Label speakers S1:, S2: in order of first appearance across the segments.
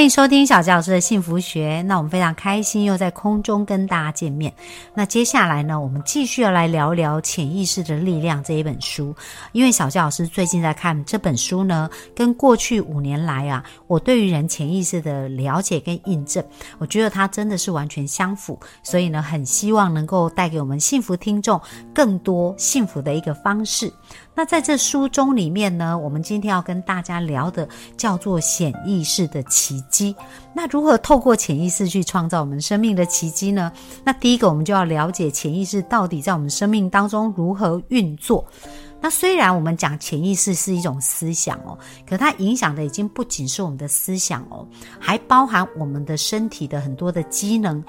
S1: 欢迎收听小教老师的幸福学。那我们非常开心又在空中跟大家见面。那接下来呢，我们继续要来聊聊《潜意识的力量》这一本书。因为小教老师最近在看这本书呢，跟过去五年来啊，我对于人潜意识的了解跟印证，我觉得它真的是完全相符。所以呢，很希望能够带给我们幸福听众更多幸福的一个方式。那在这书中里面呢，我们今天要跟大家聊的叫做潜意识的奇迹。那如何透过潜意识去创造我们生命的奇迹呢？那第一个，我们就要了解潜意识到底在我们生命当中如何运作。那虽然我们讲潜意识是一种思想哦，可它影响的已经不仅是我们的思想哦，还包含我们的身体的很多的机能，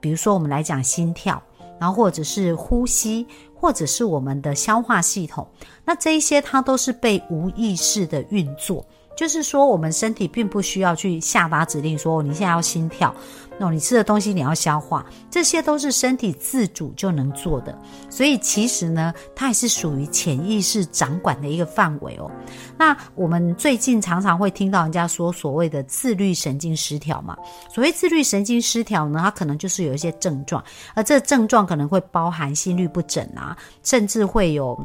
S1: 比如说我们来讲心跳，然后或者是呼吸。或者是我们的消化系统，那这一些它都是被无意识的运作，就是说我们身体并不需要去下达指令，说你现在要心跳。那你吃的东西你要消化，这些都是身体自主就能做的，所以其实呢，它也是属于潜意识掌管的一个范围哦。那我们最近常常会听到人家说所谓的自律神经失调嘛，所谓自律神经失调呢，它可能就是有一些症状，而这症状可能会包含心律不整啊，甚至会有。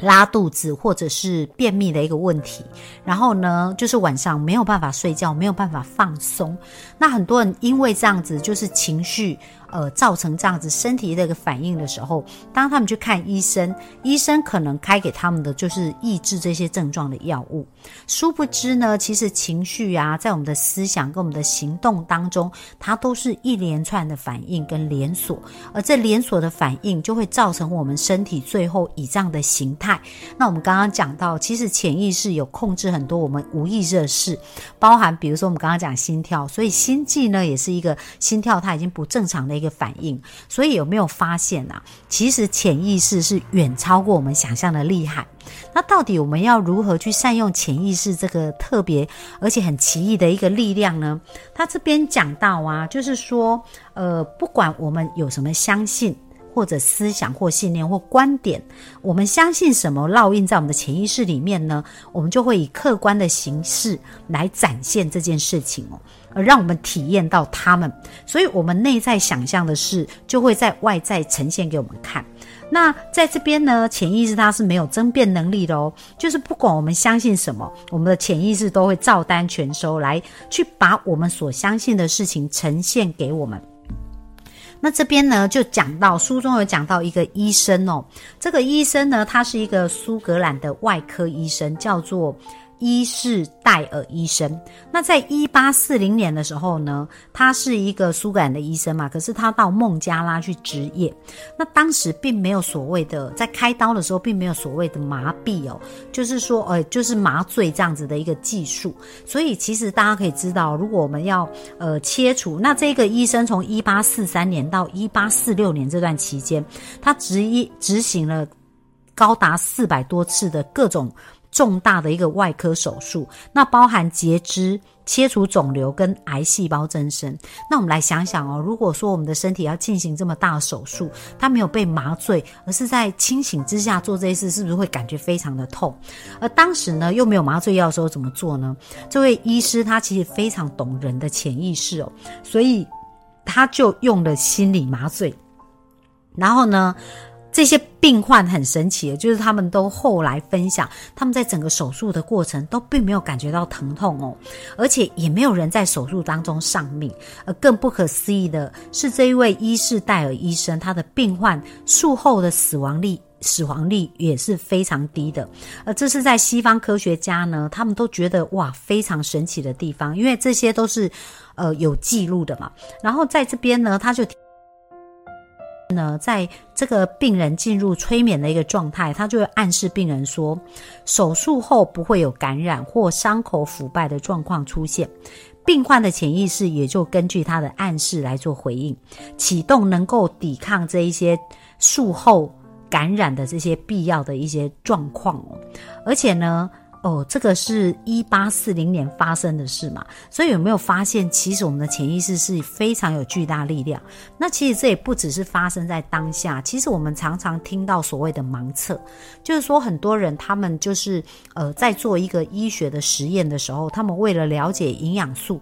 S1: 拉肚子或者是便秘的一个问题，然后呢，就是晚上没有办法睡觉，没有办法放松。那很多人因为这样子，就是情绪。呃，造成这样子身体的一个反应的时候，当他们去看医生，医生可能开给他们的就是抑制这些症状的药物。殊不知呢，其实情绪啊，在我们的思想跟我们的行动当中，它都是一连串的反应跟连锁，而这连锁的反应就会造成我们身体最后以这样的形态。那我们刚刚讲到，其实潜意识有控制很多我们无意识的事，包含比如说我们刚刚讲心跳，所以心悸呢也是一个心跳它已经不正常的一个。个反应，所以有没有发现啊？其实潜意识是远超过我们想象的厉害。那到底我们要如何去善用潜意识这个特别而且很奇异的一个力量呢？他这边讲到啊，就是说，呃，不管我们有什么相信。或者思想或信念或观点，我们相信什么烙印在我们的潜意识里面呢？我们就会以客观的形式来展现这件事情哦，而让我们体验到他们。所以，我们内在想象的事，就会在外在呈现给我们看。那在这边呢，潜意识它是没有争辩能力的哦，就是不管我们相信什么，我们的潜意识都会照单全收，来去把我们所相信的事情呈现给我们。那这边呢，就讲到书中有讲到一个医生哦，这个医生呢，他是一个苏格兰的外科医生，叫做。伊士戴尔医生，那在一八四零年的时候呢，他是一个苏格兰的医生嘛，可是他到孟加拉去执业，那当时并没有所谓的在开刀的时候，并没有所谓的麻痹哦，就是说，呃，就是麻醉这样子的一个技术，所以其实大家可以知道，如果我们要呃切除，那这个医生从一八四三年到一八四六年这段期间，他执一执行了高达四百多次的各种。重大的一个外科手术，那包含截肢、切除肿瘤跟癌细胞增生。那我们来想想哦，如果说我们的身体要进行这么大的手术，他没有被麻醉，而是在清醒之下做这些事，是不是会感觉非常的痛？而当时呢，又没有麻醉药的时候怎么做呢？这位医师他其实非常懂人的潜意识哦，所以他就用了心理麻醉，然后呢？这些病患很神奇的，就是他们都后来分享，他们在整个手术的过程都并没有感觉到疼痛哦，而且也没有人在手术当中丧命。而更不可思议的是，这一位伊士戴尔医生，他的病患术后的死亡率死亡率也是非常低的。而这是在西方科学家呢，他们都觉得哇非常神奇的地方，因为这些都是呃有记录的嘛。然后在这边呢，他就。呢，在这个病人进入催眠的一个状态，他就会暗示病人说，手术后不会有感染或伤口腐败的状况出现。病患的潜意识也就根据他的暗示来做回应，启动能够抵抗这一些术后。感染的这些必要的一些状况，而且呢。哦，这个是一八四零年发生的事嘛，所以有没有发现，其实我们的潜意识是非常有巨大力量？那其实这也不只是发生在当下，其实我们常常听到所谓的盲测，就是说很多人他们就是呃在做一个医学的实验的时候，他们为了了解营养素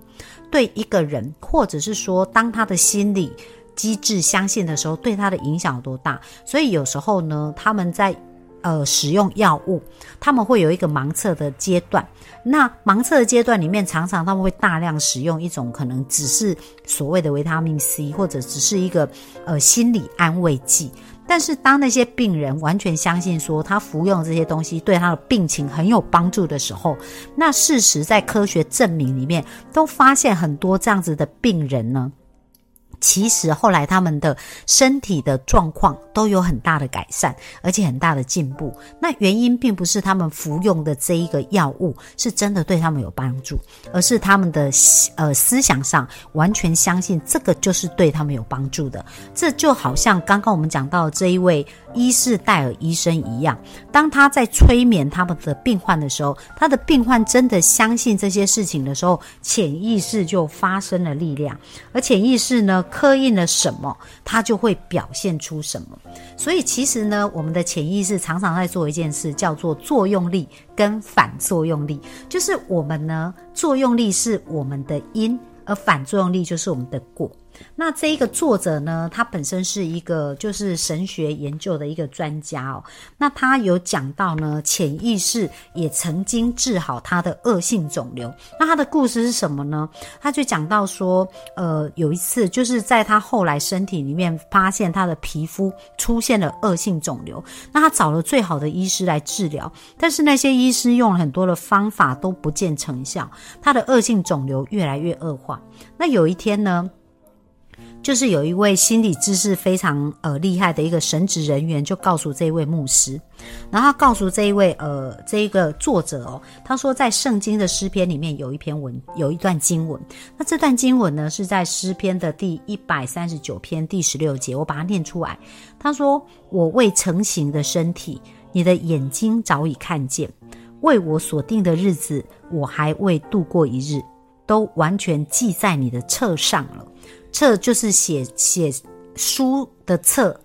S1: 对一个人，或者是说当他的心理机制相信的时候，对他的影响有多大，所以有时候呢，他们在。呃，使用药物，他们会有一个盲测的阶段。那盲测的阶段里面，常常他们会大量使用一种可能只是所谓的维他命 C，或者只是一个呃心理安慰剂。但是当那些病人完全相信说他服用这些东西对他的病情很有帮助的时候，那事实在科学证明里面都发现很多这样子的病人呢。其实后来他们的身体的状况都有很大的改善，而且很大的进步。那原因并不是他们服用的这一个药物是真的对他们有帮助，而是他们的呃思想上完全相信这个就是对他们有帮助的。这就好像刚刚我们讲到这一位伊士戴尔医生一样，当他在催眠他们的病患的时候，他的病患真的相信这些事情的时候，潜意识就发生了力量，而潜意识呢？刻印了什么，它就会表现出什么。所以其实呢，我们的潜意识常常在做一件事，叫做作用力跟反作用力。就是我们呢，作用力是我们的因，而反作用力就是我们的果。那这一个作者呢，他本身是一个就是神学研究的一个专家哦。那他有讲到呢，潜意识也曾经治好他的恶性肿瘤。那他的故事是什么呢？他就讲到说，呃，有一次就是在他后来身体里面发现他的皮肤出现了恶性肿瘤，那他找了最好的医师来治疗，但是那些医师用了很多的方法都不见成效，他的恶性肿瘤越来越恶化。那有一天呢？就是有一位心理知识非常呃厉害的一个神职人员，就告诉这一位牧师，然后他告诉这一位呃这一个作者哦，他说在圣经的诗篇里面有一篇文，有一段经文，那这段经文呢是在诗篇的第一百三十九篇第十六节，我把它念出来。他说：“我未成形的身体，你的眼睛早已看见；为我所定的日子，我还未度过一日，都完全记在你的册上了。”册就是写写书的册，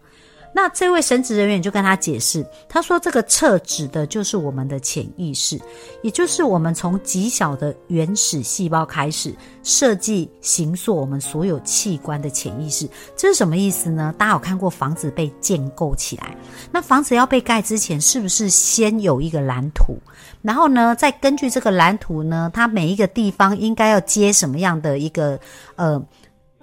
S1: 那这位神职人员就跟他解释，他说这个册指的就是我们的潜意识，也就是我们从极小的原始细胞开始设计、形塑我们所有器官的潜意识。这是什么意思呢？大家有看过房子被建构起来，那房子要被盖之前，是不是先有一个蓝图？然后呢，再根据这个蓝图呢，它每一个地方应该要接什么样的一个呃？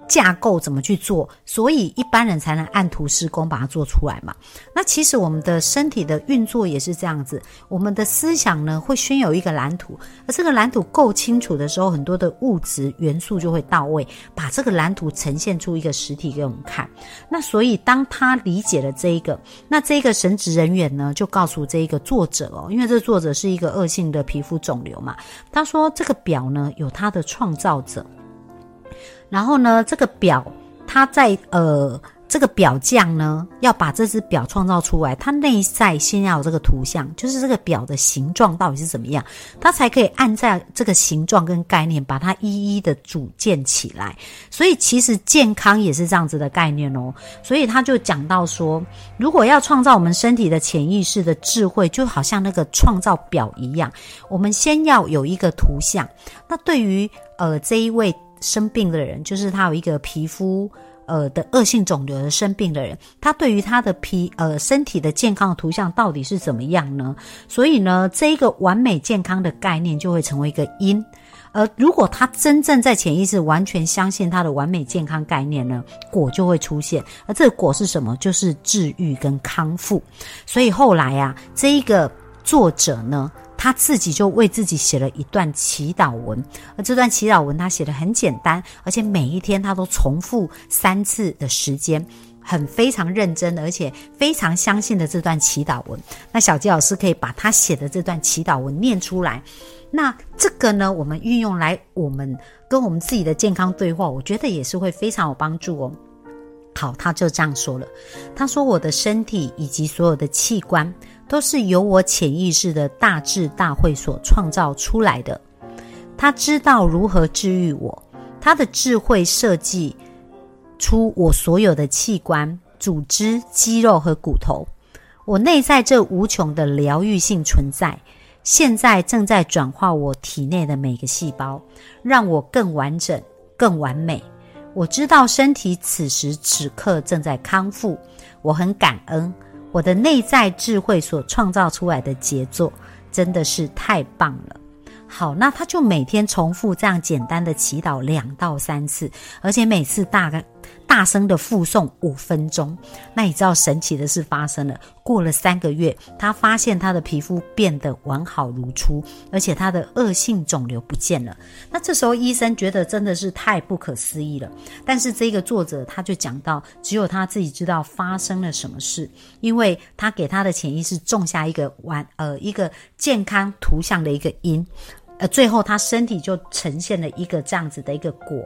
S1: 架构怎么去做？所以一般人才能按图施工把它做出来嘛。那其实我们的身体的运作也是这样子。我们的思想呢，会先有一个蓝图，而这个蓝图够清楚的时候，很多的物质元素就会到位，把这个蓝图呈现出一个实体给我们看。那所以当他理解了这一个，那这一个神职人员呢，就告诉这一个作者哦，因为这作者是一个恶性的皮肤肿瘤嘛，他说这个表呢有他的创造者。然后呢，这个表它在呃，这个表匠呢要把这只表创造出来，它内在先要有这个图像，就是这个表的形状到底是怎么样，它才可以按照这个形状跟概念把它一一的组建起来。所以其实健康也是这样子的概念哦。所以他就讲到说，如果要创造我们身体的潜意识的智慧，就好像那个创造表一样，我们先要有一个图像。那对于呃这一位。生病的人，就是他有一个皮肤呃的恶性肿瘤的生病的人，他对于他的皮呃身体的健康的图像到底是怎么样呢？所以呢，这一个完美健康的概念就会成为一个因。而如果他真正在潜意识完全相信他的完美健康概念呢，果就会出现。而这个果是什么？就是治愈跟康复。所以后来啊，这一个作者呢。他自己就为自己写了一段祈祷文，而这段祈祷文他写的很简单，而且每一天他都重复三次的时间，很非常认真，而且非常相信的这段祈祷文。那小吉老师可以把他写的这段祈祷文念出来，那这个呢，我们运用来我们跟我们自己的健康对话，我觉得也是会非常有帮助哦。好，他就这样说了。他说：“我的身体以及所有的器官，都是由我潜意识的大智大慧所创造出来的。他知道如何治愈我，他的智慧设计出我所有的器官、组织、肌肉和骨头。我内在这无穷的疗愈性存在，现在正在转化我体内的每个细胞，让我更完整、更完美。”我知道身体此时此刻正在康复，我很感恩我的内在智慧所创造出来的杰作，真的是太棒了。好，那他就每天重复这样简单的祈祷两到三次，而且每次大概。大声的附送五分钟，那你知道神奇的事发生了。过了三个月，他发现他的皮肤变得完好如初，而且他的恶性肿瘤不见了。那这时候医生觉得真的是太不可思议了。但是这个作者他就讲到，只有他自己知道发生了什么事，因为他给他的潜意识种下一个完呃一个健康图像的一个因。呃，最后他身体就呈现了一个这样子的一个果。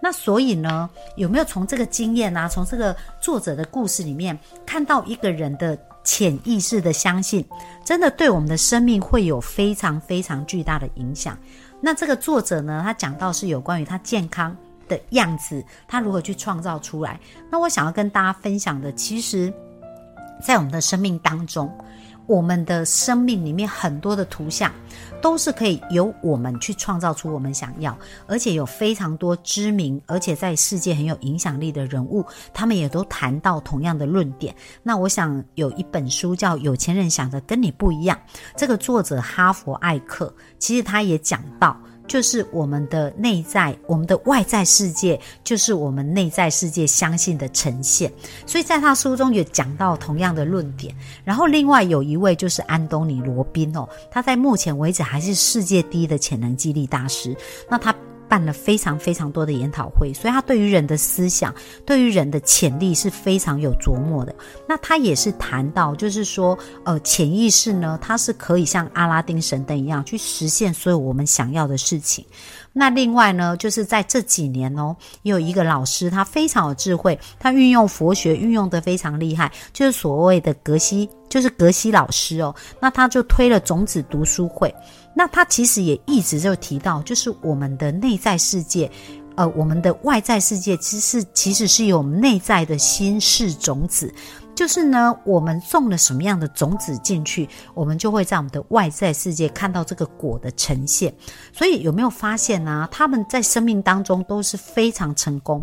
S1: 那所以呢，有没有从这个经验啊，从这个作者的故事里面看到一个人的潜意识的相信，真的对我们的生命会有非常非常巨大的影响？那这个作者呢，他讲到是有关于他健康的样子，他如何去创造出来？那我想要跟大家分享的，其实，在我们的生命当中。我们的生命里面很多的图像，都是可以由我们去创造出我们想要，而且有非常多知名，而且在世界很有影响力的人物，他们也都谈到同样的论点。那我想有一本书叫《有钱人想的跟你不一样》，这个作者哈佛艾克，其实他也讲到。就是我们的内在，我们的外在世界，就是我们内在世界相信的呈现。所以在他书中也讲到同样的论点。然后另外有一位就是安东尼罗宾哦，他在目前为止还是世界第一的潜能激励大师。那他。办了非常非常多的研讨会，所以他对于人的思想，对于人的潜力是非常有琢磨的。那他也是谈到，就是说，呃，潜意识呢，它是可以像阿拉丁神灯一样去实现所有我们想要的事情。那另外呢，就是在这几年哦，有一个老师，他非常有智慧，他运用佛学运用的非常厉害，就是所谓的格西，就是格西老师哦。那他就推了种子读书会。那他其实也一直就提到，就是我们的内在世界，呃，我们的外在世界，其实其实是有我们内在的心事种子。就是呢，我们种了什么样的种子进去，我们就会在我们的外在世界看到这个果的呈现。所以有没有发现呢？他们在生命当中都是非常成功，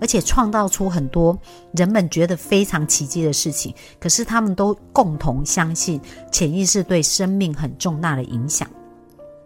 S1: 而且创造出很多人们觉得非常奇迹的事情。可是他们都共同相信潜意识对生命很重大的影响。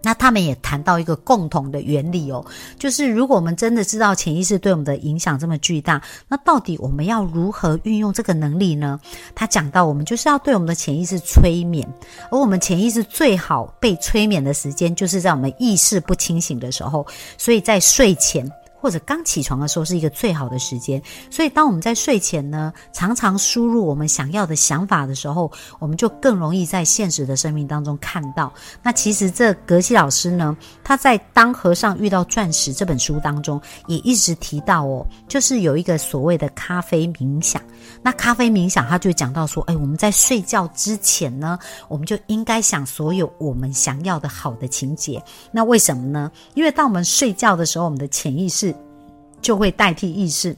S1: 那他们也谈到一个共同的原理哦，就是如果我们真的知道潜意识对我们的影响这么巨大，那到底我们要如何运用这个能力呢？他讲到，我们就是要对我们的潜意识催眠，而我们潜意识最好被催眠的时间，就是在我们意识不清醒的时候，所以在睡前。或者刚起床的时候是一个最好的时间，所以当我们在睡前呢，常常输入我们想要的想法的时候，我们就更容易在现实的生命当中看到。那其实这格西老师呢，他在《当和尚遇到钻石》这本书当中也一直提到哦，就是有一个所谓的咖啡冥想。那咖啡冥想，他就讲到说，哎，我们在睡觉之前呢，我们就应该想所有我们想要的好的情节。那为什么呢？因为当我们睡觉的时候，我们的潜意识就会代替意识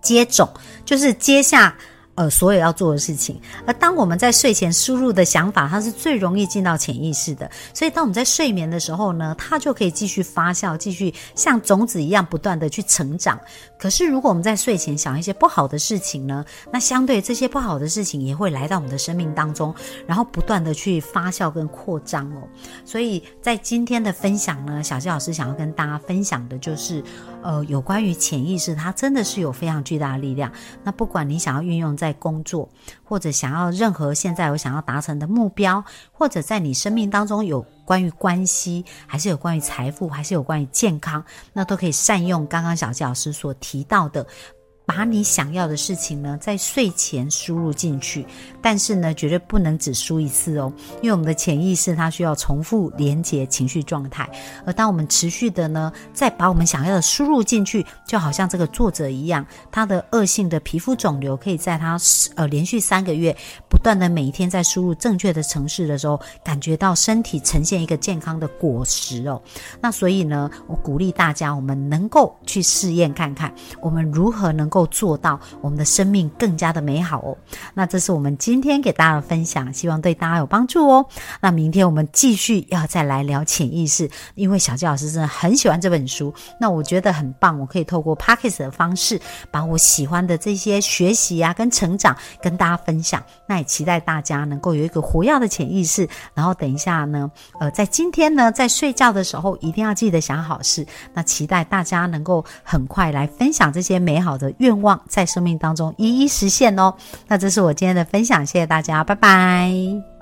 S1: 接种，就是接下。呃，所有要做的事情，而当我们在睡前输入的想法，它是最容易进到潜意识的。所以，当我们在睡眠的时候呢，它就可以继续发酵，继续像种子一样不断的去成长。可是，如果我们在睡前想一些不好的事情呢，那相对这些不好的事情也会来到我们的生命当中，然后不断的去发酵跟扩张哦。所以在今天的分享呢，小谢老师想要跟大家分享的就是，呃，有关于潜意识，它真的是有非常巨大的力量。那不管你想要运用在在工作，或者想要任何现在有想要达成的目标，或者在你生命当中有关于关系，还是有关于财富，还是有关于健康，那都可以善用刚刚小纪老师所提到的把你想要的事情呢，在睡前输入进去，但是呢，绝对不能只输一次哦，因为我们的潜意识它需要重复连接情绪状态，而当我们持续的呢，再把我们想要的输入进去，就好像这个作者一样，他的恶性的皮肤肿瘤可以在他呃连续三个月不断的每一天在输入正确的城市的时候，感觉到身体呈现一个健康的果实哦。那所以呢，我鼓励大家，我们能够去试验看看，我们如何能够够做到我们的生命更加的美好哦。那这是我们今天给大家的分享，希望对大家有帮助哦。那明天我们继续要再来聊潜意识，因为小纪老师真的很喜欢这本书，那我觉得很棒，我可以透过 p o c k e t 的方式，把我喜欢的这些学习啊跟成长跟大家分享。那也期待大家能够有一个活跃的潜意识，然后等一下呢，呃，在今天呢，在睡觉的时候一定要记得想好事。那期待大家能够很快来分享这些美好的愿愿望，在生命当中一一实现哦。那这是我今天的分享，谢谢大家，拜拜。